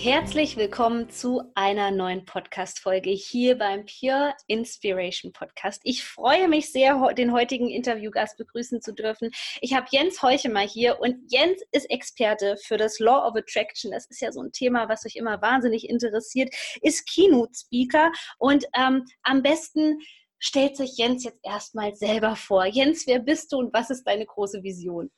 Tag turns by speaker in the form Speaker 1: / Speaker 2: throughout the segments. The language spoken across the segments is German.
Speaker 1: Herzlich willkommen zu einer neuen Podcast-Folge hier beim Pure Inspiration Podcast. Ich freue mich sehr, den heutigen Interviewgast begrüßen zu dürfen. Ich habe Jens Heuchemer hier und Jens ist Experte für das Law of Attraction. Das ist ja so ein Thema, was euch immer wahnsinnig interessiert, ist Keynote-Speaker und ähm, am besten stellt sich Jens jetzt erstmal selber vor. Jens, wer bist du und was ist deine große Vision?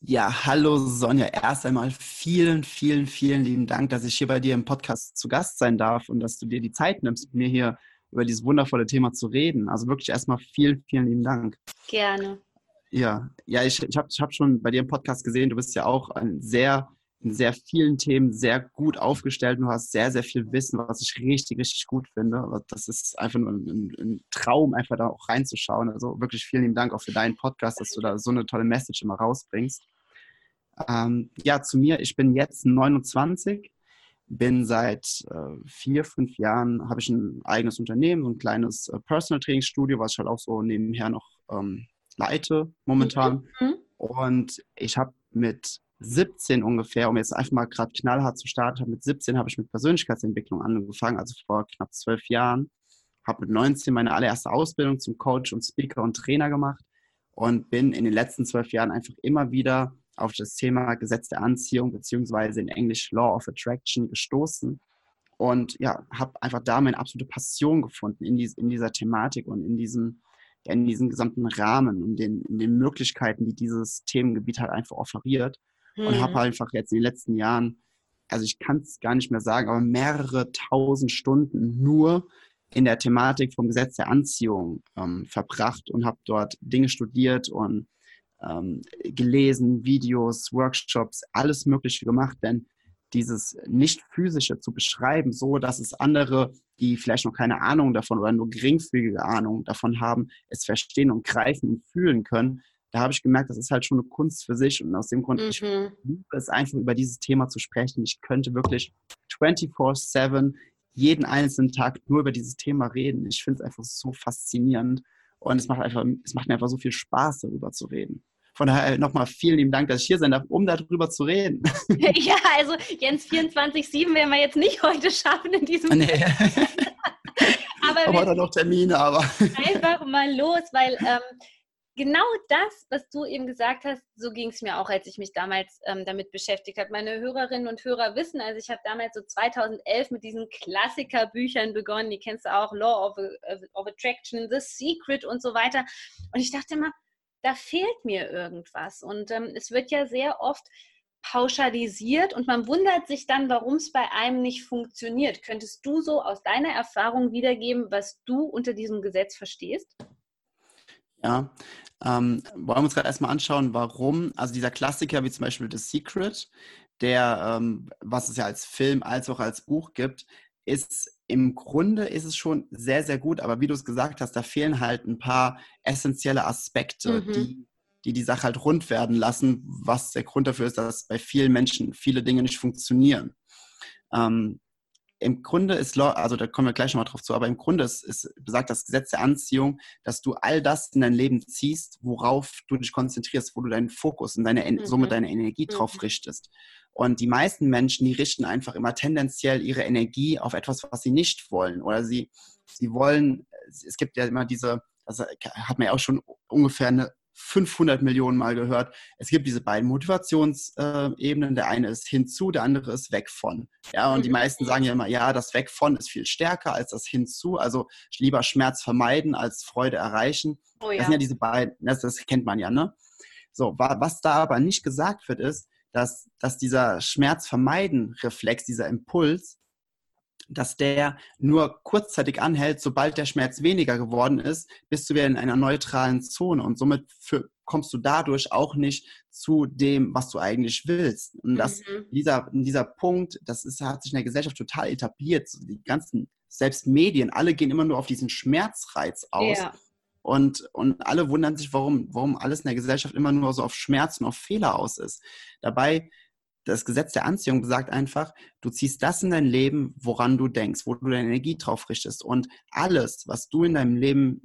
Speaker 2: Ja, hallo Sonja. Erst einmal vielen, vielen, vielen lieben Dank, dass ich hier bei dir im Podcast zu Gast sein darf und dass du dir die Zeit nimmst, mit mir hier über dieses wundervolle Thema zu reden. Also wirklich erstmal vielen, vielen lieben Dank.
Speaker 1: Gerne.
Speaker 2: Ja, ja, ich, ich habe ich hab schon bei dir im Podcast gesehen, du bist ja auch ein sehr in sehr vielen Themen sehr gut aufgestellt. Du hast sehr, sehr viel Wissen, was ich richtig, richtig gut finde. Das ist einfach nur ein, ein Traum, einfach da auch reinzuschauen. Also wirklich vielen lieben Dank auch für deinen Podcast, dass du da so eine tolle Message immer rausbringst. Ähm, ja, zu mir, ich bin jetzt 29, bin seit äh, vier, fünf Jahren, habe ich ein eigenes Unternehmen, so ein kleines äh, Personal Training Studio, was ich halt auch so nebenher noch ähm, leite momentan. Mhm. Und ich habe mit 17 ungefähr, um jetzt einfach mal gerade knallhart zu starten, mit 17 habe ich mit Persönlichkeitsentwicklung angefangen, also vor knapp zwölf Jahren. Habe mit 19 meine allererste Ausbildung zum Coach und Speaker und Trainer gemacht und bin in den letzten zwölf Jahren einfach immer wieder auf das Thema Gesetz der Anziehung beziehungsweise in Englisch Law of Attraction gestoßen und ja, habe einfach da meine absolute Passion gefunden in, dies, in dieser Thematik und in diesem, in diesem gesamten Rahmen und den, in den Möglichkeiten, die dieses Themengebiet halt einfach offeriert hm. und habe einfach jetzt in den letzten Jahren, also ich kann es gar nicht mehr sagen, aber mehrere tausend Stunden nur in der Thematik vom Gesetz der Anziehung ähm, verbracht und habe dort Dinge studiert und ähm, gelesen, Videos, Workshops, alles Mögliche gemacht, denn dieses nicht-physische zu beschreiben, so dass es andere, die vielleicht noch keine Ahnung davon oder nur geringfügige Ahnung davon haben, es verstehen und greifen und fühlen können, da habe ich gemerkt, das ist halt schon eine Kunst für sich und aus dem Grund, mhm. ich liebe es einfach über dieses Thema zu sprechen. Ich könnte wirklich 24-7 jeden einzelnen Tag nur über dieses Thema reden. Ich finde es einfach so faszinierend und es macht, einfach, es macht mir einfach so viel Spaß, darüber zu reden. Von daher nochmal vielen lieben Dank, dass ich hier sein darf, um darüber zu reden.
Speaker 1: Ja, also Jens 24-7 werden wir jetzt nicht heute schaffen in diesem. Nee.
Speaker 2: aber wir noch Termine, aber.
Speaker 1: Einfach mal los, weil ähm, genau das, was du eben gesagt hast, so ging es mir auch, als ich mich damals ähm, damit beschäftigt habe. Meine Hörerinnen und Hörer wissen, also ich habe damals so 2011 mit diesen Klassikerbüchern begonnen, die kennst du auch, Law of, of Attraction, The Secret und so weiter. Und ich dachte immer, da fehlt mir irgendwas. Und ähm, es wird ja sehr oft pauschalisiert und man wundert sich dann, warum es bei einem nicht funktioniert. Könntest du so aus deiner Erfahrung wiedergeben, was du unter diesem Gesetz verstehst?
Speaker 2: Ja, ähm, wollen wir uns gerade erstmal anschauen, warum, also dieser Klassiker wie zum Beispiel The Secret, der, ähm, was es ja als Film als auch als Buch gibt, ist im Grunde ist es schon sehr, sehr gut, aber wie du es gesagt hast, da fehlen halt ein paar essentielle Aspekte, mhm. die, die die Sache halt rund werden lassen, was der Grund dafür ist, dass bei vielen Menschen viele Dinge nicht funktionieren. Ähm, im Grunde ist, also da kommen wir gleich nochmal drauf zu, aber im Grunde ist, ist besagt das Gesetz der Anziehung, dass du all das in dein Leben ziehst, worauf du dich konzentrierst, wo du deinen Fokus und deine, mhm. somit deine Energie drauf mhm. richtest. Und die meisten Menschen, die richten einfach immer tendenziell ihre Energie auf etwas, was sie nicht wollen. Oder sie, sie wollen, es gibt ja immer diese, das hat man ja auch schon ungefähr eine 500 Millionen Mal gehört. Es gibt diese beiden Motivationsebenen. Der eine ist hinzu, der andere ist weg von. Ja, und die mhm. meisten sagen ja immer, ja, das weg von ist viel stärker als das hinzu. Also lieber Schmerz vermeiden als Freude erreichen. Oh ja. Das sind ja diese beiden, das, das kennt man ja, ne? So, was da aber nicht gesagt wird, ist, dass, dass dieser Schmerz vermeiden Reflex, dieser Impuls, dass der nur kurzzeitig anhält, sobald der Schmerz weniger geworden ist, bist du wieder in einer neutralen Zone und somit für, kommst du dadurch auch nicht zu dem, was du eigentlich willst. Und das, mhm. dieser, dieser Punkt, das ist, hat sich in der Gesellschaft total etabliert. Die ganzen, selbst Medien, alle gehen immer nur auf diesen Schmerzreiz aus. Ja. Und, und alle wundern sich, warum, warum alles in der Gesellschaft immer nur so auf Schmerz und auf Fehler aus ist. Dabei das Gesetz der Anziehung besagt einfach, du ziehst das in dein Leben, woran du denkst, wo du deine Energie drauf richtest. Und alles, was du in deinem Leben,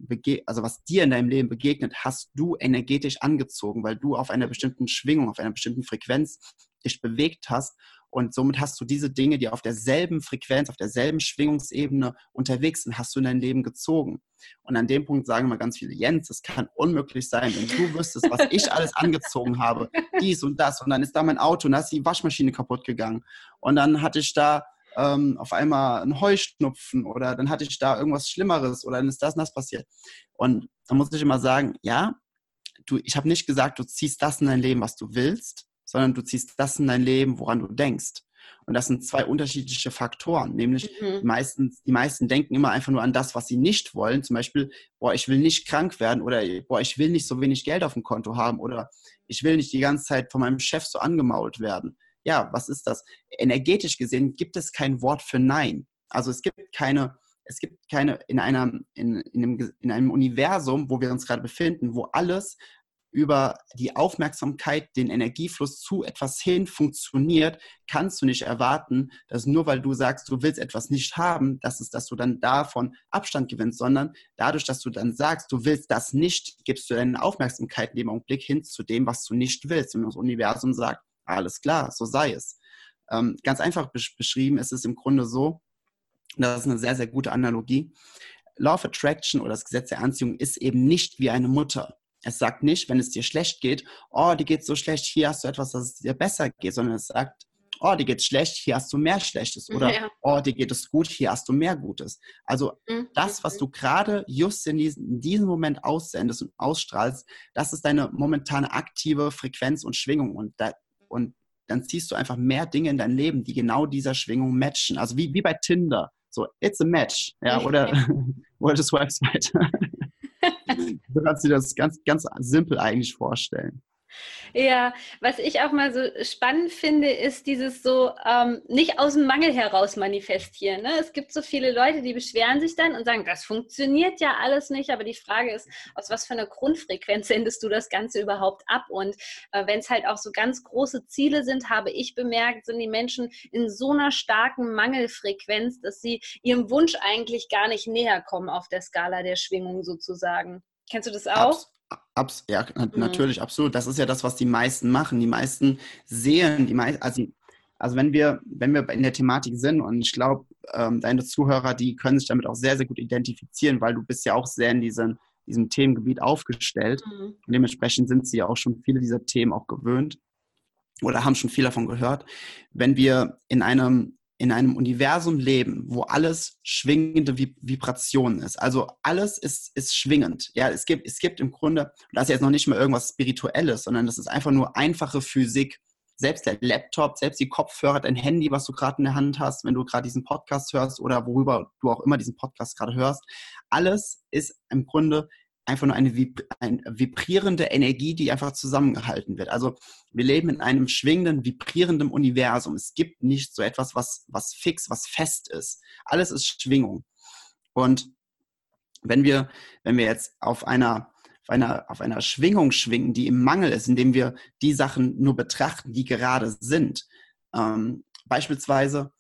Speaker 2: also was dir in deinem Leben begegnet, hast du energetisch angezogen, weil du auf einer bestimmten Schwingung, auf einer bestimmten Frequenz dich bewegt hast und somit hast du diese Dinge, die auf derselben Frequenz, auf derselben Schwingungsebene unterwegs sind, hast du in dein Leben gezogen. Und an dem Punkt sagen immer ganz viele, Jens, es kann unmöglich sein, wenn du wüsstest, was ich alles angezogen habe, dies und das. Und dann ist da mein Auto und da ist die Waschmaschine kaputt gegangen. Und dann hatte ich da ähm, auf einmal einen Heuschnupfen oder dann hatte ich da irgendwas Schlimmeres oder dann ist das und das passiert. Und da muss ich immer sagen, ja, du, ich habe nicht gesagt, du ziehst das in dein Leben, was du willst, sondern du ziehst das in dein Leben, woran du denkst. Und das sind zwei unterschiedliche Faktoren. Nämlich mhm. die, meisten, die meisten denken immer einfach nur an das, was sie nicht wollen. Zum Beispiel, boah, ich will nicht krank werden oder boah, ich will nicht so wenig Geld auf dem Konto haben oder ich will nicht die ganze Zeit von meinem Chef so angemault werden. Ja, was ist das? Energetisch gesehen gibt es kein Wort für Nein. Also es gibt keine, es gibt keine in einem, in, in, einem, in einem Universum, wo wir uns gerade befinden, wo alles über die Aufmerksamkeit, den Energiefluss zu etwas hin funktioniert, kannst du nicht erwarten, dass nur weil du sagst, du willst etwas nicht haben, dass es, dass du dann davon Abstand gewinnst, sondern dadurch, dass du dann sagst, du willst das nicht, gibst du deine Aufmerksamkeit in dem Augenblick hin zu dem, was du nicht willst. Und das Universum sagt, alles klar, so sei es. Ähm, ganz einfach beschrieben ist es im Grunde so, das ist eine sehr, sehr gute Analogie. Law of Attraction oder das Gesetz der Anziehung ist eben nicht wie eine Mutter. Es sagt nicht, wenn es dir schlecht geht, oh, dir geht so schlecht, hier hast du etwas, dass es dir besser geht, sondern es sagt, oh, dir geht schlecht, hier hast du mehr Schlechtes. Oder, ja. oh, dir geht es gut, hier hast du mehr Gutes. Also mhm. das, was du gerade just in diesem, in diesem Moment aussendest und ausstrahlst, das ist deine momentane aktive Frequenz und Schwingung. Und, da, und dann ziehst du einfach mehr Dinge in dein Leben, die genau dieser Schwingung matchen. Also wie, wie bei Tinder. So, it's a match. Ja, oder, oder das Website. Du kannst dir das ganz, ganz simpel eigentlich vorstellen.
Speaker 1: Ja, was ich auch mal so spannend finde, ist dieses so ähm, nicht aus dem Mangel heraus manifestieren. Ne? Es gibt so viele Leute, die beschweren sich dann und sagen, das funktioniert ja alles nicht, aber die Frage ist, aus was für einer Grundfrequenz sendest du das Ganze überhaupt ab? Und äh, wenn es halt auch so ganz große Ziele sind, habe ich bemerkt, sind die Menschen in so einer starken Mangelfrequenz, dass sie ihrem Wunsch eigentlich gar nicht näher kommen auf der Skala der Schwingung sozusagen. Kennst du das auch? Abs
Speaker 2: Abs ja, mhm. natürlich, absolut. Das ist ja das, was die meisten machen. Die meisten sehen, die meisten, also, also wenn wir, wenn wir in der Thematik sind und ich glaube, ähm, deine Zuhörer, die können sich damit auch sehr, sehr gut identifizieren, weil du bist ja auch sehr in diesem, diesem Themengebiet aufgestellt. Mhm. Und dementsprechend sind sie ja auch schon viele dieser Themen auch gewöhnt oder haben schon viel davon gehört. Wenn wir in einem in einem Universum leben, wo alles schwingende Vibration ist. Also alles ist, ist schwingend. Ja, es gibt, es gibt im Grunde, das ist jetzt noch nicht mal irgendwas Spirituelles, sondern das ist einfach nur einfache Physik. Selbst der Laptop, selbst die Kopfhörer, dein Handy, was du gerade in der Hand hast, wenn du gerade diesen Podcast hörst oder worüber du auch immer diesen Podcast gerade hörst, alles ist im Grunde einfach nur eine, eine, vibrierende Energie, die einfach zusammengehalten wird. Also wir leben in einem schwingenden, vibrierenden Universum. Es gibt nicht so etwas, was, was fix, was fest ist. Alles ist Schwingung. Und wenn wir, wenn wir jetzt auf einer, auf einer, auf einer Schwingung schwingen, die im Mangel ist, indem wir die Sachen nur betrachten, die gerade sind, ähm, beispielsweise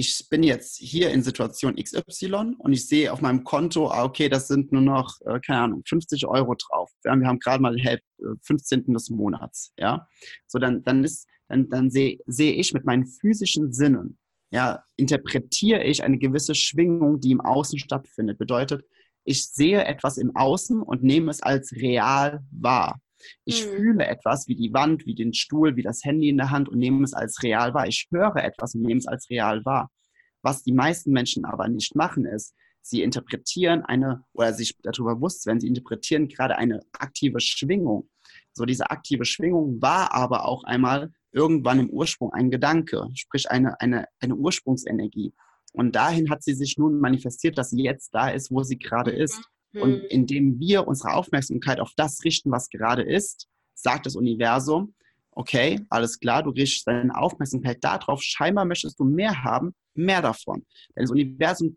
Speaker 2: ich bin jetzt hier in Situation XY und ich sehe auf meinem Konto, ah, okay, das sind nur noch, äh, keine Ahnung, 50 Euro drauf. Wir haben, wir haben gerade mal den 15. Äh, des Monats, ja. So, dann, dann ist, dann, dann sehe sehe ich mit meinen physischen Sinnen, ja, interpretiere ich eine gewisse Schwingung, die im Außen stattfindet. Bedeutet, ich sehe etwas im Außen und nehme es als real wahr. Ich mhm. fühle etwas wie die Wand, wie den Stuhl, wie das Handy in der Hand und nehme es als real wahr. Ich höre etwas und nehme es als real wahr. Was die meisten Menschen aber nicht machen, ist, sie interpretieren eine, oder sich darüber bewusst werden, sie interpretieren gerade eine aktive Schwingung. So diese aktive Schwingung war aber auch einmal irgendwann im Ursprung ein Gedanke, sprich eine, eine, eine Ursprungsenergie. Und dahin hat sie sich nun manifestiert, dass sie jetzt da ist, wo sie gerade ist. Und mhm. indem wir unsere Aufmerksamkeit auf das richten, was gerade ist, sagt das Universum, okay, alles klar, du richtest deine Aufmerksamkeit darauf, scheinbar möchtest du mehr haben, mehr davon. Denn das Universum,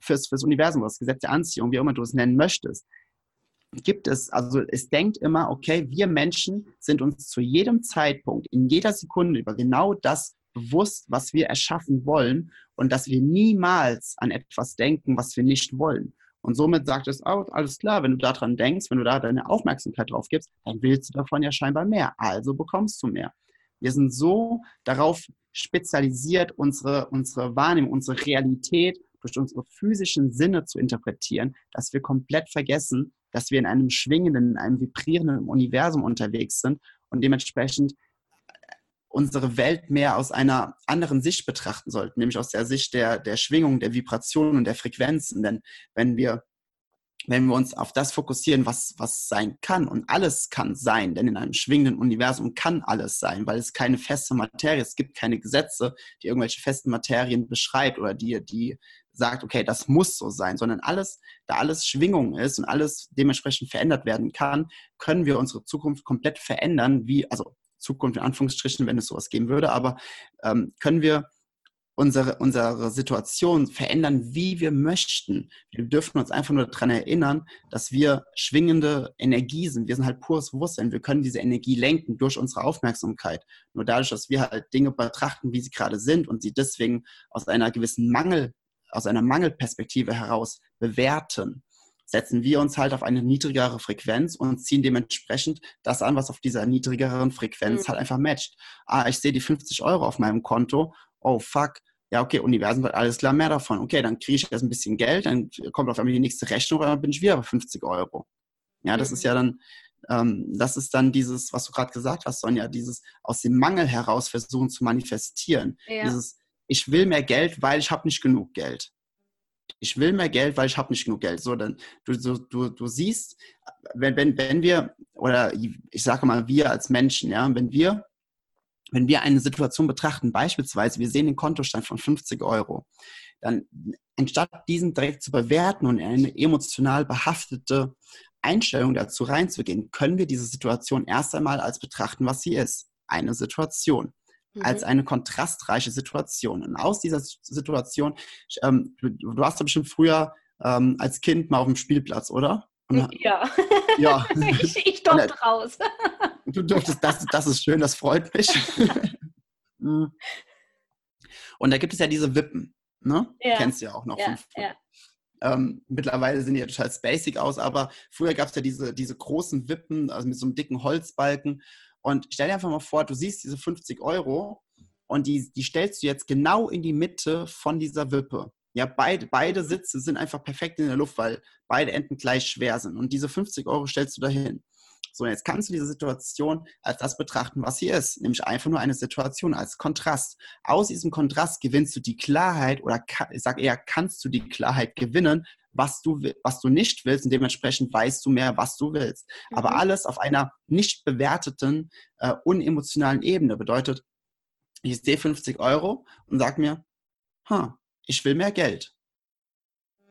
Speaker 2: fürs, fürs Universum, das Gesetz der Anziehung, wie immer du es nennen möchtest, gibt es, also es denkt immer, okay, wir Menschen sind uns zu jedem Zeitpunkt, in jeder Sekunde über genau das bewusst, was wir erschaffen wollen und dass wir niemals an etwas denken, was wir nicht wollen. Und somit sagt es auch, alles klar, wenn du daran denkst, wenn du da deine Aufmerksamkeit drauf gibst, dann willst du davon ja scheinbar mehr. Also bekommst du mehr. Wir sind so darauf spezialisiert, unsere, unsere Wahrnehmung, unsere Realität durch unsere physischen Sinne zu interpretieren, dass wir komplett vergessen, dass wir in einem schwingenden, in einem vibrierenden Universum unterwegs sind und dementsprechend unsere Welt mehr aus einer anderen Sicht betrachten sollten, nämlich aus der Sicht der, der Schwingung, der Vibrationen und der Frequenzen. Denn wenn wir, wenn wir uns auf das fokussieren, was, was sein kann, und alles kann sein, denn in einem schwingenden Universum kann alles sein, weil es keine feste Materie, es gibt keine Gesetze, die irgendwelche festen Materien beschreibt oder die, die sagt, okay, das muss so sein, sondern alles, da alles Schwingung ist und alles dementsprechend verändert werden kann, können wir unsere Zukunft komplett verändern, wie, also Zukunft in Anführungsstrichen, wenn es sowas geben würde, aber ähm, können wir unsere, unsere Situation verändern, wie wir möchten. Wir dürfen uns einfach nur daran erinnern, dass wir schwingende Energie sind. Wir sind halt pures Bewusstsein. Wir können diese Energie lenken durch unsere Aufmerksamkeit. Nur dadurch, dass wir halt Dinge betrachten, wie sie gerade sind und sie deswegen aus einer gewissen Mangel, aus einer Mangelperspektive heraus bewerten, setzen wir uns halt auf eine niedrigere Frequenz und ziehen dementsprechend das an, was auf dieser niedrigeren Frequenz mhm. halt einfach matcht. Ah, ich sehe die 50 Euro auf meinem Konto. Oh, fuck. Ja, okay, Universum wird alles klar mehr davon. Okay, dann kriege ich erst ein bisschen Geld, dann kommt auf einmal die nächste Rechnung und dann bin ich wieder bei 50 Euro. Ja, das mhm. ist ja dann, ähm, das ist dann dieses, was du gerade gesagt hast, Sonja, dieses aus dem Mangel heraus versuchen zu manifestieren. Ja. Dieses, ich will mehr Geld, weil ich habe nicht genug Geld ich will mehr Geld, weil ich habe nicht genug Geld. So, dann, du, du, du, siehst, wenn, wenn, wenn wir, oder ich sage mal, wir als Menschen, ja, wenn wir, wenn wir eine Situation betrachten, beispielsweise, wir sehen den Kontostand von 50 Euro, dann anstatt diesen direkt zu bewerten und in eine emotional behaftete Einstellung dazu reinzugehen, können wir diese Situation erst einmal als betrachten, was sie ist. Eine Situation mhm. als eine kontrastreiche Situation. Und aus dieser Situation, ähm, du, du hast ja bestimmt früher ähm, als Kind mal auf dem Spielplatz, oder?
Speaker 1: Und, ja. ja. ich, ich durfte raus.
Speaker 2: du durftest, das, das ist schön, das freut mich. Mhm. Und da gibt es ja diese Wippen, ne? Ja. Kennst du ja auch noch. Ja, ja. Ähm, mittlerweile sehen die ja total basic aus, aber früher gab es ja diese, diese großen Wippen, also mit so einem dicken Holzbalken. Und stell dir einfach mal vor, du siehst diese 50 Euro und die, die stellst du jetzt genau in die Mitte von dieser Wippe. Ja, beide, beide Sitze sind einfach perfekt in der Luft, weil beide Enden gleich schwer sind. Und diese 50 Euro stellst du dahin. So, jetzt kannst du diese Situation als das betrachten, was sie ist, nämlich einfach nur eine Situation als Kontrast. Aus diesem Kontrast gewinnst du die Klarheit oder ich sage eher, kannst du die Klarheit gewinnen, was du, was du nicht willst und dementsprechend weißt du mehr, was du willst. Mhm. Aber alles auf einer nicht bewerteten, äh, unemotionalen Ebene bedeutet, ich sehe 50 Euro und sag mir, huh, ich will mehr Geld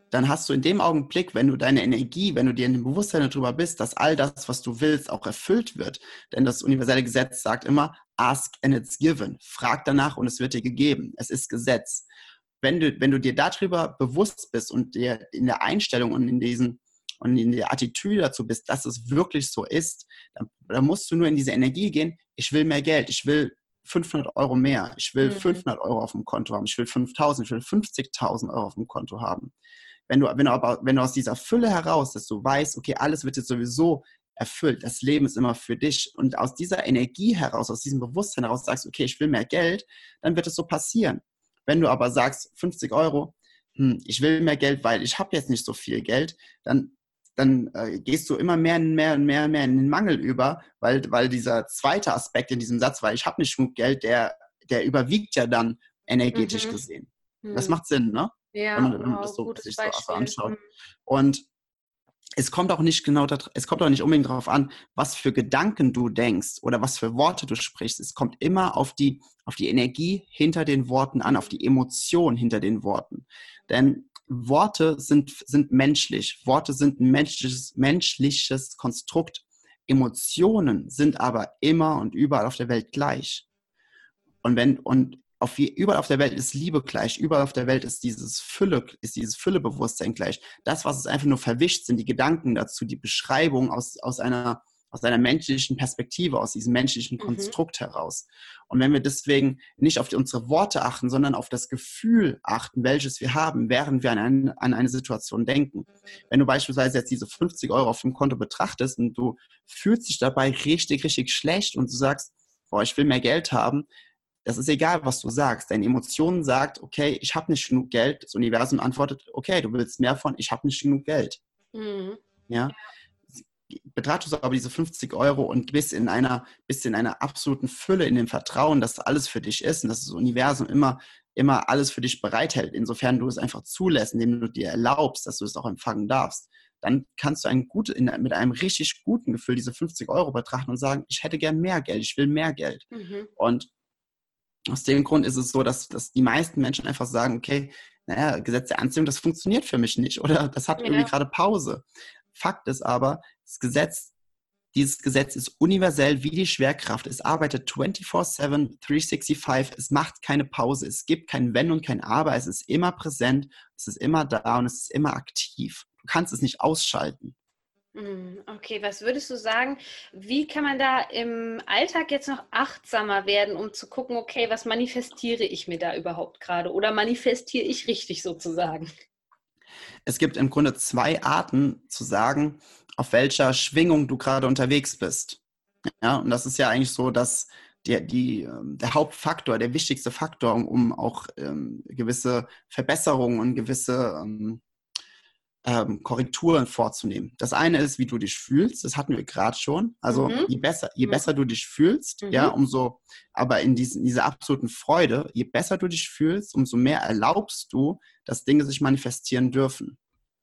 Speaker 2: dann hast du in dem Augenblick, wenn du deine Energie, wenn du dir in dem Bewusstsein darüber bist, dass all das, was du willst, auch erfüllt wird. Denn das universelle Gesetz sagt immer, ask and it's given. Frag danach und es wird dir gegeben. Es ist Gesetz. Wenn du, wenn du dir darüber bewusst bist und dir in der Einstellung und in diesen und in der Attitüde dazu bist, dass es wirklich so ist, dann, dann musst du nur in diese Energie gehen, ich will mehr Geld, ich will 500 Euro mehr, ich will mhm. 500 Euro auf dem Konto haben, ich will 5000, ich will 50.000 Euro auf dem Konto haben. Wenn du, wenn du aber, wenn du aus dieser Fülle heraus, dass du weißt, okay, alles wird jetzt sowieso erfüllt, das Leben ist immer für dich. Und aus dieser Energie heraus, aus diesem Bewusstsein heraus sagst, okay, ich will mehr Geld, dann wird es so passieren. Wenn du aber sagst, 50 Euro, hm, ich will mehr Geld, weil ich habe jetzt nicht so viel Geld, dann dann äh, gehst du immer mehr und mehr und mehr und mehr in den Mangel über, weil, weil dieser zweite Aspekt in diesem Satz, weil ich habe nicht genug Geld, der, der überwiegt ja dann energetisch mhm. gesehen. Mhm. Das macht Sinn, ne? Ja, wenn man, wenn man das so, sich so anschaut. Mhm. Und es kommt auch nicht genau, es kommt auch nicht unbedingt darauf an, was für Gedanken du denkst oder was für Worte du sprichst. Es kommt immer auf die, auf die Energie hinter den Worten an, auf die Emotion hinter den Worten. Denn Worte sind, sind menschlich. Worte sind ein menschliches, menschliches Konstrukt Emotionen sind aber immer und überall auf der Welt gleich. Und wenn, und auf wie, überall auf der Welt ist Liebe gleich, überall auf der Welt ist dieses Fülle, ist dieses Füllebewusstsein gleich. Das, was es einfach nur verwischt, sind die Gedanken dazu, die Beschreibung aus, aus einer aus einer menschlichen Perspektive, aus diesem menschlichen mhm. Konstrukt mhm. heraus. Und wenn wir deswegen nicht auf unsere Worte achten, sondern auf das Gefühl achten, welches wir haben, während wir an, ein, an eine Situation denken. Wenn du beispielsweise jetzt diese 50 Euro auf dem Konto betrachtest und du fühlst dich dabei richtig, richtig schlecht und du sagst, boah, ich will mehr Geld haben, das ist egal, was du sagst. Deine Emotion sagt, okay, ich habe nicht genug Geld. Das Universum antwortet, okay, du willst mehr von, ich habe nicht genug Geld. Mhm. Ja betrachtest aber diese 50 Euro und bist in einer, bist in einer absoluten Fülle, in dem Vertrauen, dass alles für dich ist und dass das Universum immer, immer alles für dich bereithält, insofern du es einfach zulässt, indem du dir erlaubst, dass du es auch empfangen darfst, dann kannst du ein gut, in, mit einem richtig guten Gefühl diese 50 Euro betrachten und sagen, ich hätte gern mehr Geld, ich will mehr Geld. Mhm. Und aus dem Grund ist es so, dass, dass die meisten Menschen einfach sagen, okay, naja, Gesetz der Anziehung, das funktioniert für mich nicht oder das hat ja. irgendwie gerade Pause. Fakt ist aber, das Gesetz, dieses Gesetz ist universell wie die Schwerkraft. Es arbeitet 24-7, 365. Es macht keine Pause. Es gibt kein Wenn und kein Aber. Es ist immer präsent. Es ist immer da und es ist immer aktiv. Du kannst es nicht ausschalten.
Speaker 1: Hm, okay, was würdest du sagen, wie kann man da im Alltag jetzt noch achtsamer werden, um zu gucken, okay, was manifestiere ich mir da überhaupt gerade oder manifestiere ich richtig sozusagen?
Speaker 2: Es gibt im Grunde zwei Arten zu sagen, auf welcher Schwingung du gerade unterwegs bist. Ja, und das ist ja eigentlich so, dass der, die, ähm, der Hauptfaktor, der wichtigste Faktor, um, auch ähm, gewisse Verbesserungen und gewisse ähm, ähm, Korrekturen vorzunehmen. Das eine ist, wie du dich fühlst. Das hatten wir gerade schon. Also mhm. je besser, je besser du dich fühlst, mhm. ja, umso, aber in diesen, dieser absoluten Freude, je besser du dich fühlst, umso mehr erlaubst du, dass Dinge sich manifestieren dürfen.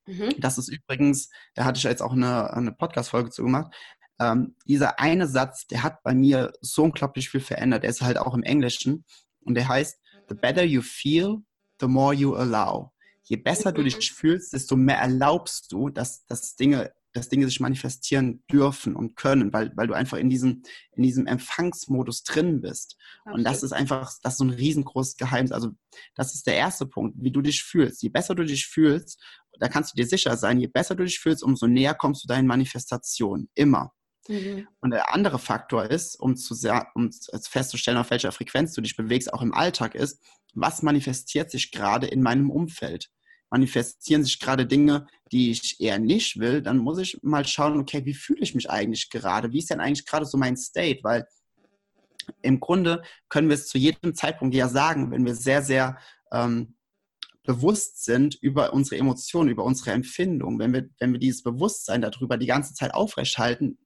Speaker 2: Mhm. Das ist übrigens, da hatte ich jetzt auch eine, eine Podcast-Folge zu gemacht. Ähm, dieser eine Satz, der hat bei mir so unglaublich viel verändert. Der ist halt auch im Englischen und der heißt, the better you feel, the more you allow. Je besser du dich fühlst, desto mehr erlaubst du, dass, dass Dinge dass Dinge sich manifestieren dürfen und können, weil, weil du einfach in diesem, in diesem Empfangsmodus drin bist. Okay. Und das ist einfach, das ist so ein riesengroßes Geheimnis. Also das ist der erste Punkt, wie du dich fühlst. Je besser du dich fühlst, da kannst du dir sicher sein, je besser du dich fühlst, umso näher kommst du deinen Manifestationen. Immer. Mhm. Und der andere Faktor ist, um, zu, um festzustellen, auf welcher Frequenz du dich bewegst, auch im Alltag ist, was manifestiert sich gerade in meinem Umfeld? Manifestieren sich gerade Dinge, die ich eher nicht will, dann muss ich mal schauen, okay, wie fühle ich mich eigentlich gerade? Wie ist denn eigentlich gerade so mein State? Weil im Grunde können wir es zu jedem Zeitpunkt ja sagen, wenn wir sehr, sehr ähm, bewusst sind über unsere Emotionen, über unsere Empfindungen, wenn wir, wenn wir dieses Bewusstsein darüber die ganze Zeit aufrechthalten,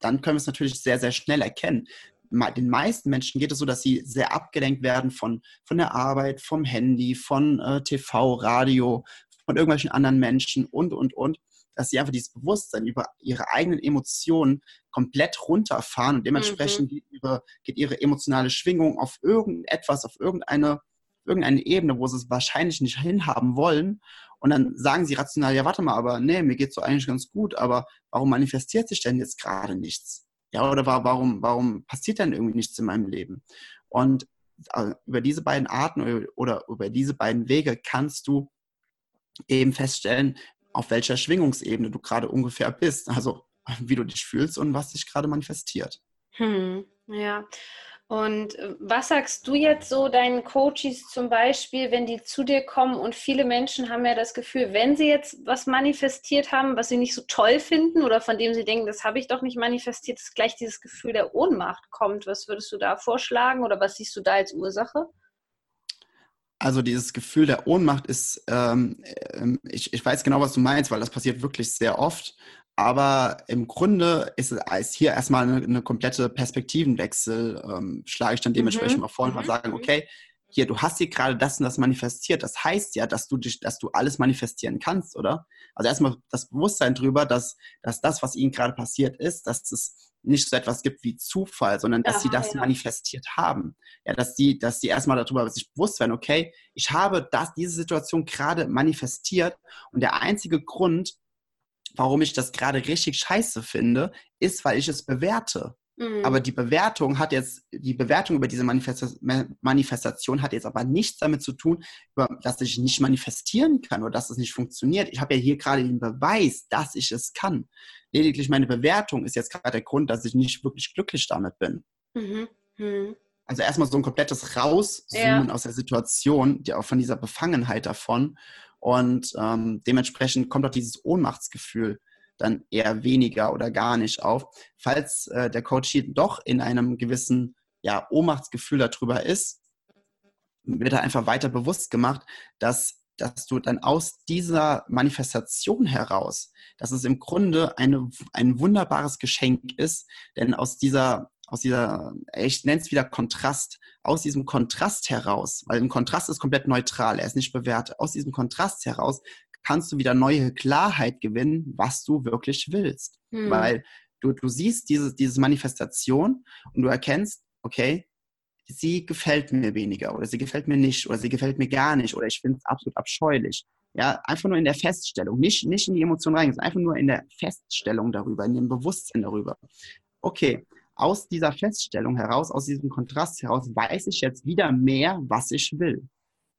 Speaker 2: dann können wir es natürlich sehr, sehr schnell erkennen. Den meisten Menschen geht es so, dass sie sehr abgelenkt werden von, von der Arbeit, vom Handy, von äh, TV, Radio, von irgendwelchen anderen Menschen und, und, und, dass sie einfach dieses Bewusstsein über ihre eigenen Emotionen komplett runterfahren und dementsprechend mhm. geht, ihre, geht ihre emotionale Schwingung auf irgendetwas, auf irgendeine irgendeine Ebene, wo sie es wahrscheinlich nicht hinhaben wollen. Und dann sagen sie rational, ja, warte mal, aber nee, mir geht es so eigentlich ganz gut, aber warum manifestiert sich denn jetzt gerade nichts? Ja, oder warum, warum passiert denn irgendwie nichts in meinem Leben? Und äh, über diese beiden Arten oder über diese beiden Wege kannst du eben feststellen, auf welcher Schwingungsebene du gerade ungefähr bist. Also wie du dich fühlst und was sich gerade manifestiert.
Speaker 1: Hm, ja. Und äh, was sagst du jetzt so deinen Coaches zum Beispiel, wenn die zu dir kommen und viele Menschen haben ja das Gefühl, wenn sie jetzt was manifestiert haben, was sie nicht so toll finden oder von dem sie denken, das habe ich doch nicht manifestiert, dass gleich dieses Gefühl der Ohnmacht kommt. Was würdest du da vorschlagen oder was siehst du da als Ursache?
Speaker 2: Also dieses Gefühl der Ohnmacht ist, ähm, ähm ich, ich weiß genau, was du meinst, weil das passiert wirklich sehr oft. Aber im Grunde ist es hier erstmal eine, eine komplette Perspektivenwechsel, ähm, schlage ich dann dementsprechend mhm. mal vor und mal mhm. sagen, okay, hier, du hast hier gerade das und das manifestiert. Das heißt ja, dass du dich, dass du alles manifestieren kannst, oder? Also erstmal das Bewusstsein darüber, dass, dass das, was ihnen gerade passiert ist, dass es nicht so etwas gibt wie Zufall, sondern dass ja, sie das ja. manifestiert haben. Ja, dass die, dass die erstmal darüber sich bewusst werden, okay, ich habe das, diese Situation gerade manifestiert und der einzige Grund, warum ich das gerade richtig scheiße finde, ist, weil ich es bewerte. Mhm. Aber die Bewertung hat jetzt, die Bewertung über diese Manifestation hat jetzt aber nichts damit zu tun, dass ich nicht manifestieren kann oder dass es nicht funktioniert. Ich habe ja hier gerade den Beweis, dass ich es kann. Lediglich meine Bewertung ist jetzt gerade der Grund, dass ich nicht wirklich glücklich damit bin. Mhm. Mhm. Also erstmal so ein komplettes Rauszoomen ja. aus der Situation, die auch von dieser Befangenheit davon. Und ähm, dementsprechend kommt auch dieses Ohnmachtsgefühl dann eher weniger oder gar nicht auf. Falls äh, der Coach hier doch in einem gewissen ja, Ohnmachtsgefühl darüber ist, wird er einfach weiter bewusst gemacht, dass, dass du dann aus dieser Manifestation heraus, dass es im Grunde eine, ein wunderbares Geschenk ist, denn aus dieser aus dieser, ich nenne es wieder Kontrast, aus diesem Kontrast heraus, weil ein Kontrast ist komplett neutral, er ist nicht bewertet, aus diesem Kontrast heraus kannst du wieder neue Klarheit gewinnen, was du wirklich willst. Hm. Weil du, du siehst diese, diese Manifestation und du erkennst, okay, sie gefällt mir weniger oder sie gefällt mir nicht oder sie gefällt mir gar nicht oder ich finde es absolut abscheulich. Ja, einfach nur in der Feststellung, nicht, nicht in die Emotionen rein, sondern einfach nur in der Feststellung darüber, in dem Bewusstsein darüber. Okay, aus dieser Feststellung heraus, aus diesem Kontrast heraus, weiß ich jetzt wieder mehr, was ich will.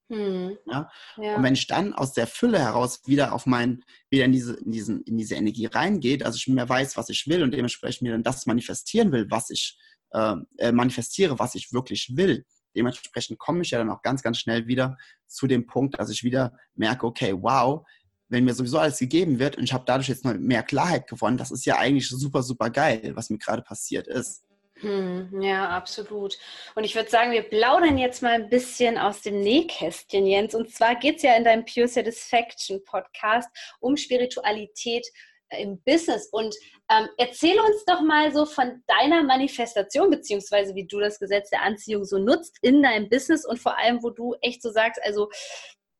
Speaker 2: Hm. Ja? ja? Und wenn ich dann aus der Fülle heraus wieder auf mein, wieder in diese, in diesen, in diese Energie reingeht, also ich mehr weiß, was ich will und dementsprechend mir dann das manifestieren will, was ich äh, äh, manifestiere, was ich wirklich will. Dementsprechend komme ich ja dann auch ganz, ganz schnell wieder zu dem Punkt, dass ich wieder merke, okay, wow, wenn mir sowieso alles gegeben wird und ich habe dadurch jetzt noch mehr Klarheit gewonnen, das ist ja eigentlich super, super geil, was mir gerade passiert ist.
Speaker 1: Hm, ja, absolut. Und ich würde sagen, wir plaudern jetzt mal ein bisschen aus dem Nähkästchen, Jens. Und zwar geht es ja in deinem Pure Satisfaction Podcast um Spiritualität äh, im Business. Und ähm, erzähl uns doch mal so von deiner Manifestation, beziehungsweise wie du das Gesetz der Anziehung so nutzt in deinem Business und vor allem, wo du echt so sagst, also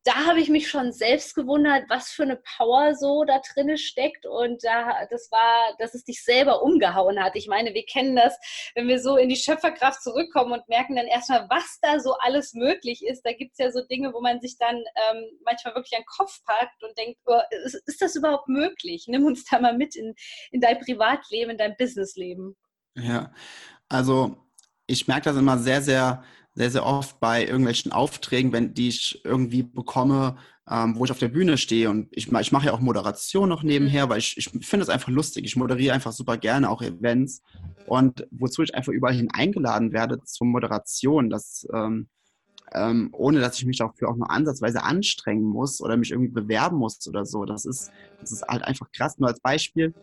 Speaker 1: da habe ich mich schon selbst gewundert, was für eine Power so da drin steckt und da, das war, dass es dich selber umgehauen hat. Ich meine, wir kennen das, wenn wir so in die Schöpferkraft zurückkommen und merken dann erstmal, was da so alles möglich ist. Da gibt es ja so Dinge, wo man sich dann ähm, manchmal wirklich an den Kopf packt und denkt, oh, ist, ist, das überhaupt möglich? Nimm uns da mal mit in, in dein Privatleben, in dein Businessleben.
Speaker 2: Ja, also ich merke das immer sehr, sehr sehr, sehr oft bei irgendwelchen Aufträgen, wenn die ich irgendwie bekomme, ähm, wo ich auf der Bühne stehe. Und ich, ich mache ja auch Moderation noch nebenher, mhm. weil ich, ich finde es einfach lustig. Ich moderiere einfach super gerne auch Events. Und wozu ich einfach überall hin eingeladen werde zur Moderation, das ähm, ähm, ohne dass ich mich dafür auch nur ansatzweise anstrengen muss oder mich irgendwie bewerben muss oder so. Das ist, das ist halt einfach krass. Nur als Beispiel,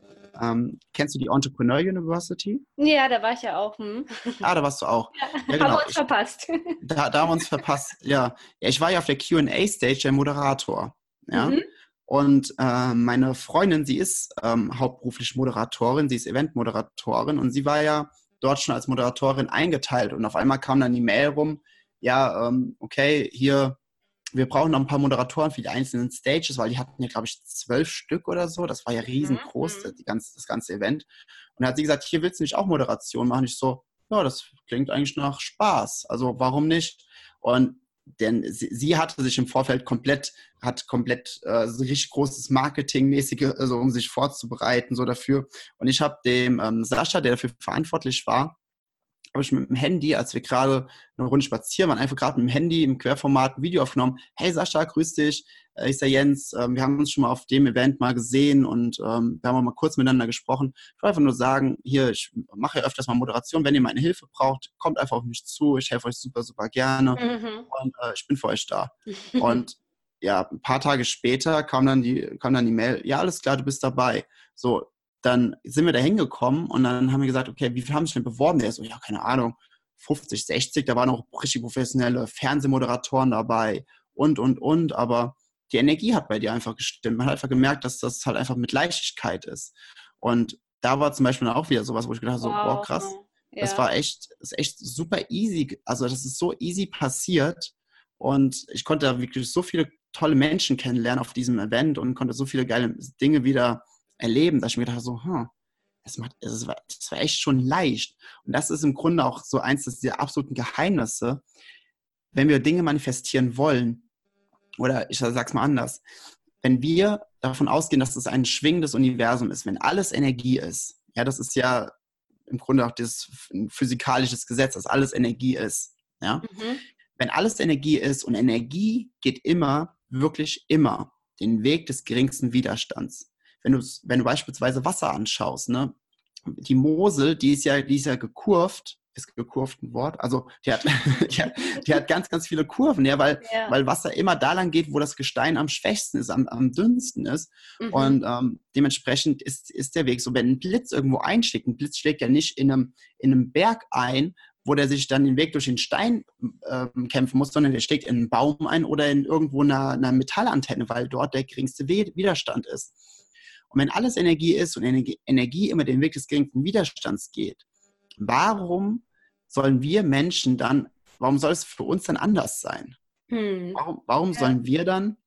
Speaker 2: ähm, kennst du die Entrepreneur University?
Speaker 1: Ja, da war ich ja auch. Hm.
Speaker 2: Ah, da warst du auch.
Speaker 1: Ja, ja genau. Haben wir uns verpasst.
Speaker 2: Da, da haben wir uns verpasst, ja. ja. Ich war ja auf der QA-Stage der Moderator. Ja. Mhm. Und äh, meine Freundin, sie ist ähm, hauptberuflich Moderatorin, sie ist Eventmoderatorin und sie war ja dort schon als Moderatorin eingeteilt. Und auf einmal kam dann die Mail rum, ja, ähm, okay, hier wir brauchen noch ein paar Moderatoren für die einzelnen Stages, weil die hatten ja, glaube ich, zwölf Stück oder so. Das war ja riesengroß, mhm. ganze, das ganze Event. Und da hat sie gesagt, hier willst du nicht auch Moderation machen? Ich so, ja, das klingt eigentlich nach Spaß. Also warum nicht? Und denn sie, sie hatte sich im Vorfeld komplett, hat komplett äh, so richtig großes Marketingmäßige, also um sich vorzubereiten, so dafür. Und ich habe dem ähm, Sascha, der dafür verantwortlich war, habe ich mit dem Handy, als wir gerade eine Runde spazieren waren, einfach gerade mit dem Handy im Querformat ein Video aufgenommen. Hey Sascha, grüß dich. Äh, ich der Jens. Ähm, wir haben uns schon mal auf dem Event mal gesehen und ähm, wir haben auch mal kurz miteinander gesprochen. Ich will einfach nur sagen, hier, ich mache ja öfters mal Moderation. Wenn ihr meine Hilfe braucht, kommt einfach auf mich zu. Ich helfe euch super, super gerne mhm. und äh, ich bin für euch da. und ja, ein paar Tage später kam dann die, kam dann die Mail, ja, alles klar, du bist dabei. So, dann sind wir da hingekommen und dann haben wir gesagt, okay, wie viel haben sich denn beworben? Der ist so, ja, keine Ahnung, 50, 60, da waren auch richtig professionelle Fernsehmoderatoren dabei und, und, und, aber die Energie hat bei dir einfach gestimmt. Man hat einfach gemerkt, dass das halt einfach mit Leichtigkeit ist. Und da war zum Beispiel auch wieder sowas, wo ich gedacht habe, wow. so, boah, krass, ja. das war echt, das ist echt super easy. Also das ist so easy passiert und ich konnte da wirklich so viele tolle Menschen kennenlernen auf diesem Event und konnte so viele geile Dinge wieder erleben, dass ich mir dachte so, hm, das, macht, das, war, das war echt schon leicht. Und das ist im Grunde auch so eins der absoluten Geheimnisse, wenn wir Dinge manifestieren wollen, oder ich sag's mal anders, wenn wir davon ausgehen, dass es ein schwingendes Universum ist, wenn alles Energie ist, ja, das ist ja im Grunde auch das physikalisches Gesetz, dass alles Energie ist, ja. Mhm. Wenn alles Energie ist und Energie geht immer, wirklich immer, den Weg des geringsten Widerstands. Wenn du, wenn du beispielsweise Wasser anschaust, ne, die Mosel, die ist ja, die ist ja gekurvt ist gekurvt ein Wort. Also die hat, die hat, die hat ganz, ganz viele Kurven, ja, weil, ja. weil Wasser immer da lang geht, wo das Gestein am schwächsten ist, am, am dünnsten ist. Mhm. Und ähm, dementsprechend ist, ist der Weg so, wenn ein Blitz irgendwo einschlägt, ein Blitz schlägt ja nicht in einem, in einem Berg ein, wo der sich dann den Weg durch den Stein äh, kämpfen muss, sondern der schlägt in einen Baum ein oder in irgendwo einer, einer Metallantenne, weil dort der geringste Widerstand ist. Und wenn alles Energie ist und Energie, Energie immer den Weg des geringsten Widerstands geht, warum sollen wir Menschen dann, warum soll es für uns dann anders sein? Hm. Warum, warum ja. sollen wir dann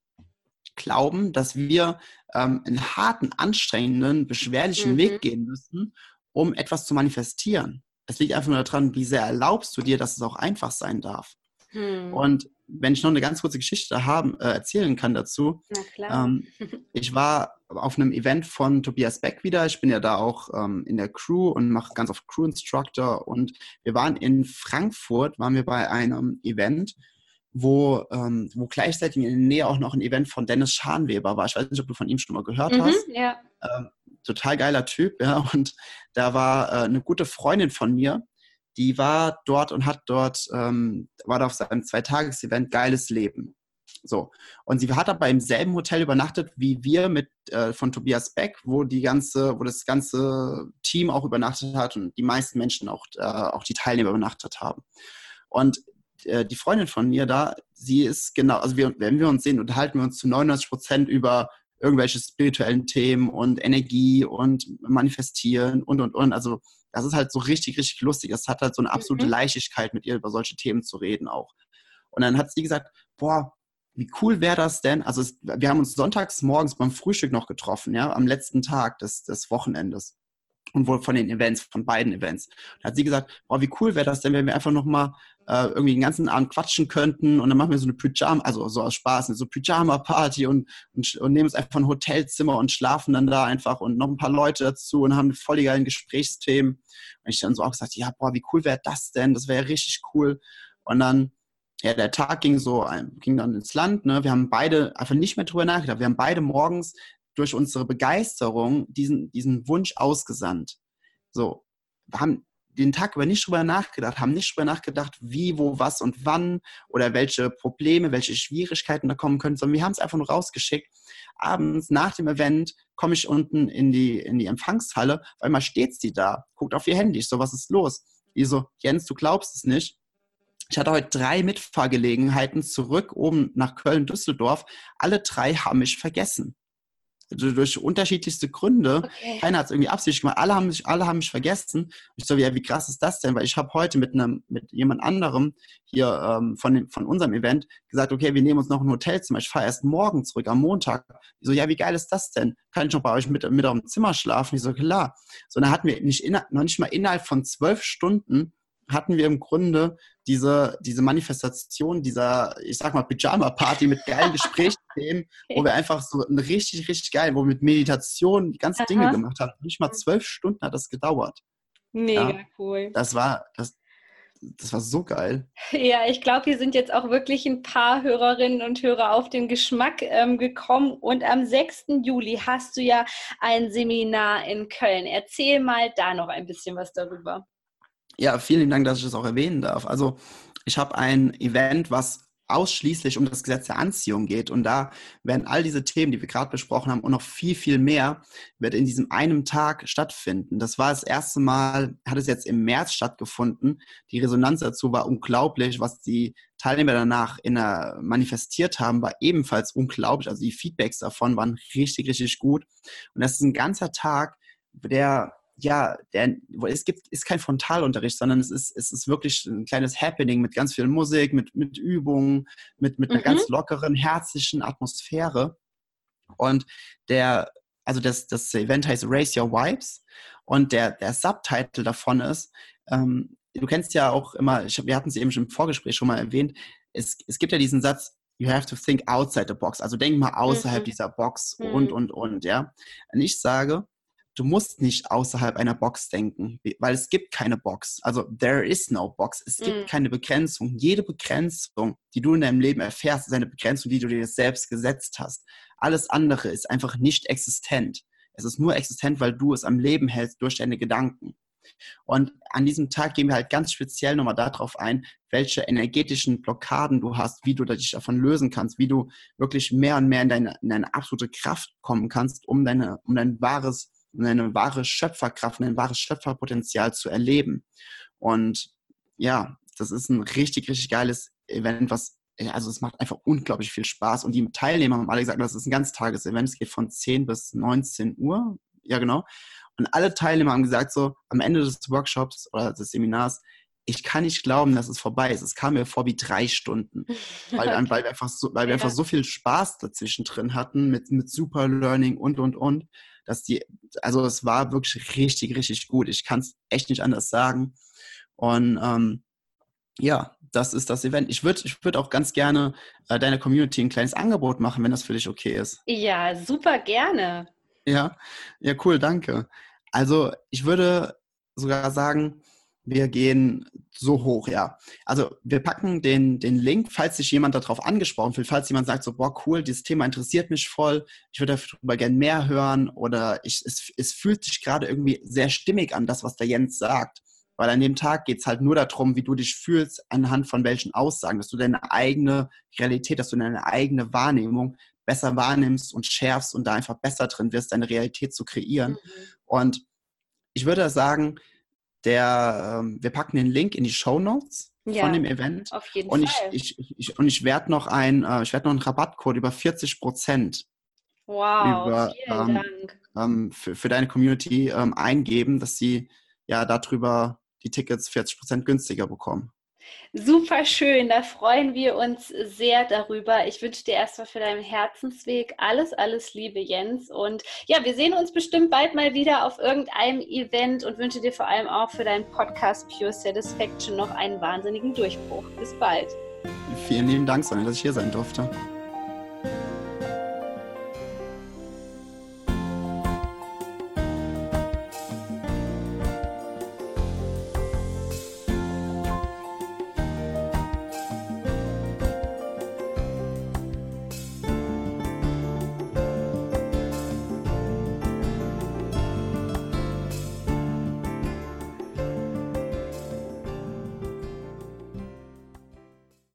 Speaker 2: glauben, dass wir ähm, einen harten, anstrengenden, beschwerlichen mhm. Weg gehen müssen, um etwas zu manifestieren? Es liegt einfach nur daran, wie sehr erlaubst du dir, dass es auch einfach sein darf. Hm. Und wenn ich noch eine ganz kurze Geschichte haben, äh, erzählen kann dazu. Ähm, ich war auf einem Event von Tobias Beck wieder. Ich bin ja da auch ähm, in der Crew und mache ganz oft Crew Instructor. Und wir waren in Frankfurt, waren wir bei einem Event, wo, ähm, wo gleichzeitig in der Nähe auch noch ein Event von Dennis Scharnweber war. Ich weiß nicht, ob du von ihm schon mal gehört mhm, hast. Ja. Ähm, total geiler Typ, ja. Und da war äh, eine gute Freundin von mir, die war dort und hat dort, ähm, war da auf seinem Zweitages-Event Geiles Leben. So. Und sie hat aber im selben Hotel übernachtet wie wir mit äh, von Tobias Beck, wo die ganze, wo das ganze Team auch übernachtet hat und die meisten Menschen auch, äh, auch die Teilnehmer übernachtet haben. Und äh, die Freundin von mir da, sie ist genau, also wir, wenn wir uns sehen, unterhalten wir uns zu 99 Prozent über irgendwelche spirituellen Themen und Energie und manifestieren und und und. Also das ist halt so richtig, richtig lustig. Es hat halt so eine absolute mhm. Leichtigkeit, mit ihr über solche Themen zu reden auch. Und dann hat sie gesagt, boah, wie cool wäre das denn? Also es, wir haben uns sonntags morgens beim Frühstück noch getroffen, ja, am letzten Tag des, des Wochenendes und wohl von den Events, von beiden Events. Da hat sie gesagt, boah, wie cool wäre das denn, wenn wir einfach nochmal äh, irgendwie den ganzen Abend quatschen könnten und dann machen wir so eine Pyjama, also so aus Spaß, so Pyjama-Party und, und, und, nehmen uns einfach ein Hotelzimmer und schlafen dann da einfach und noch ein paar Leute dazu und haben voll die geilen Gesprächsthemen. Und ich dann so auch gesagt, ja, boah, wie cool wäre das denn? Das wäre richtig cool. Und dann ja, der Tag ging so, ging dann ins Land. Ne? Wir haben beide einfach nicht mehr drüber nachgedacht. Wir haben beide morgens durch unsere Begeisterung diesen, diesen Wunsch ausgesandt. So, wir haben den Tag über nicht drüber nachgedacht, haben nicht drüber nachgedacht, wie, wo, was und wann oder welche Probleme, welche Schwierigkeiten da kommen können, sondern wir haben es einfach nur rausgeschickt. Abends nach dem Event komme ich unten in die, in die Empfangshalle, weil mal steht sie da, guckt auf ihr Handy, so, was ist los? Die so, Jens, du glaubst es nicht. Ich hatte heute drei Mitfahrgelegenheiten zurück oben nach Köln-Düsseldorf. Alle drei haben mich vergessen durch unterschiedlichste Gründe. Okay. Keiner hat es irgendwie absichtlich gemacht. Alle haben mich, alle haben mich vergessen. Ich so, ja, wie krass ist das denn? Weil ich habe heute mit einem, mit jemand anderem hier ähm, von, dem, von unserem Event gesagt, okay, wir nehmen uns noch ein Hotelzimmer. Ich fahre erst morgen zurück, am Montag. Ich so, ja, wie geil ist das denn? Kann ich noch bei euch mit, mit auf dem Zimmer schlafen? Ich so, klar. So, dann hatten wir nicht in, noch nicht mal innerhalb von zwölf Stunden hatten wir im Grunde diese, diese Manifestation dieser, ich sag mal, Pyjama-Party mit geilen Gesprächsthemen, wo wir einfach so ein richtig, richtig geil, wo wir mit Meditation die ganzen Aha. Dinge gemacht haben. Nicht mal zwölf Stunden hat das gedauert.
Speaker 1: Mega ja, cool.
Speaker 2: Das war, das, das war so geil.
Speaker 1: Ja, ich glaube, hier sind jetzt auch wirklich ein paar Hörerinnen und Hörer auf den Geschmack ähm, gekommen. Und am 6. Juli hast du ja ein Seminar in Köln. Erzähl mal da noch ein bisschen was darüber.
Speaker 2: Ja, vielen Dank, dass ich das auch erwähnen darf. Also ich habe ein Event, was ausschließlich um das Gesetz der Anziehung geht. Und da werden all diese Themen, die wir gerade besprochen haben, und noch viel, viel mehr, wird in diesem einen Tag stattfinden. Das war das erste Mal, hat es jetzt im März stattgefunden. Die Resonanz dazu war unglaublich. Was die Teilnehmer danach in der, manifestiert haben, war ebenfalls unglaublich. Also die Feedbacks davon waren richtig, richtig gut. Und das ist ein ganzer Tag, der ja, der, es gibt, ist kein Frontalunterricht, sondern es ist, es ist wirklich ein kleines Happening mit ganz viel Musik, mit, mit Übungen, mit, mit einer mhm. ganz lockeren, herzlichen Atmosphäre. Und der, also das, das Event heißt Raise Your Vibes und der, der Subtitle davon ist, ähm, du kennst ja auch immer, ich, wir hatten es eben schon im Vorgespräch schon mal erwähnt, es, es gibt ja diesen Satz, you have to think outside the box. Also denk mal außerhalb mhm. dieser Box mhm. und, und, und, ja. Und ich sage, du musst nicht außerhalb einer Box denken, weil es gibt keine Box. Also there is no box. Es gibt mhm. keine Begrenzung. Jede Begrenzung, die du in deinem Leben erfährst, ist eine Begrenzung, die du dir selbst gesetzt hast. Alles andere ist einfach nicht existent. Es ist nur existent, weil du es am Leben hältst durch deine Gedanken. Und an diesem Tag gehen wir halt ganz speziell nochmal darauf ein, welche energetischen Blockaden du hast, wie du dich davon lösen kannst, wie du wirklich mehr und mehr in deine, in deine absolute Kraft kommen kannst, um deine, um dein wahres eine wahre Schöpferkraft, ein wahres Schöpferpotenzial zu erleben. Und ja, das ist ein richtig, richtig geiles Event, was also es macht einfach unglaublich viel Spaß. Und die Teilnehmer haben alle gesagt, das ist ein ganztages-Event. Es geht von 10 bis 19 Uhr. Ja, genau. Und alle Teilnehmer haben gesagt, so am Ende des Workshops oder des Seminars, ich kann nicht glauben, dass es vorbei ist. Es kam mir vor wie drei Stunden, weil, okay. weil wir, einfach so, weil wir ja. einfach so viel Spaß dazwischen drin hatten mit, mit Super Learning und, und, und dass die, also es war wirklich richtig, richtig gut. Ich kann es echt nicht anders sagen. Und ähm, ja, das ist das Event. Ich würde ich würd auch ganz gerne äh, deiner Community ein kleines Angebot machen, wenn das für dich okay ist.
Speaker 1: Ja, super gerne.
Speaker 2: Ja, ja, cool, danke. Also ich würde sogar sagen, wir gehen so hoch, ja. Also wir packen den, den Link, falls sich jemand darauf angesprochen fühlt, falls jemand sagt so, boah, cool, dieses Thema interessiert mich voll, ich würde darüber gerne mehr hören oder ich, es, es fühlt sich gerade irgendwie sehr stimmig an, das, was der Jens sagt. Weil an dem Tag geht es halt nur darum, wie du dich fühlst, anhand von welchen Aussagen, dass du deine eigene Realität, dass du deine eigene Wahrnehmung besser wahrnimmst und schärfst und da einfach besser drin wirst, deine Realität zu kreieren. Mhm. Und ich würde sagen, der, ähm, wir packen den Link in die Show Notes ja, von dem Event.
Speaker 1: Auf jeden
Speaker 2: und
Speaker 1: Fall.
Speaker 2: Ich, ich, ich, und ich werde noch ein, äh, ich werde noch einen Rabattcode über 40 Prozent
Speaker 1: wow, über, vielen ähm, Dank.
Speaker 2: Ähm, für, für deine Community ähm, eingeben, dass sie ja darüber die Tickets 40 Prozent günstiger bekommen.
Speaker 1: Super schön, da freuen wir uns sehr darüber. Ich wünsche dir erstmal für deinen Herzensweg alles, alles Liebe, Jens. Und ja, wir sehen uns bestimmt bald mal wieder auf irgendeinem Event und wünsche dir vor allem auch für deinen Podcast Pure Satisfaction noch einen wahnsinnigen Durchbruch. Bis bald.
Speaker 2: Vielen lieben Dank, Sonja, dass ich hier sein durfte.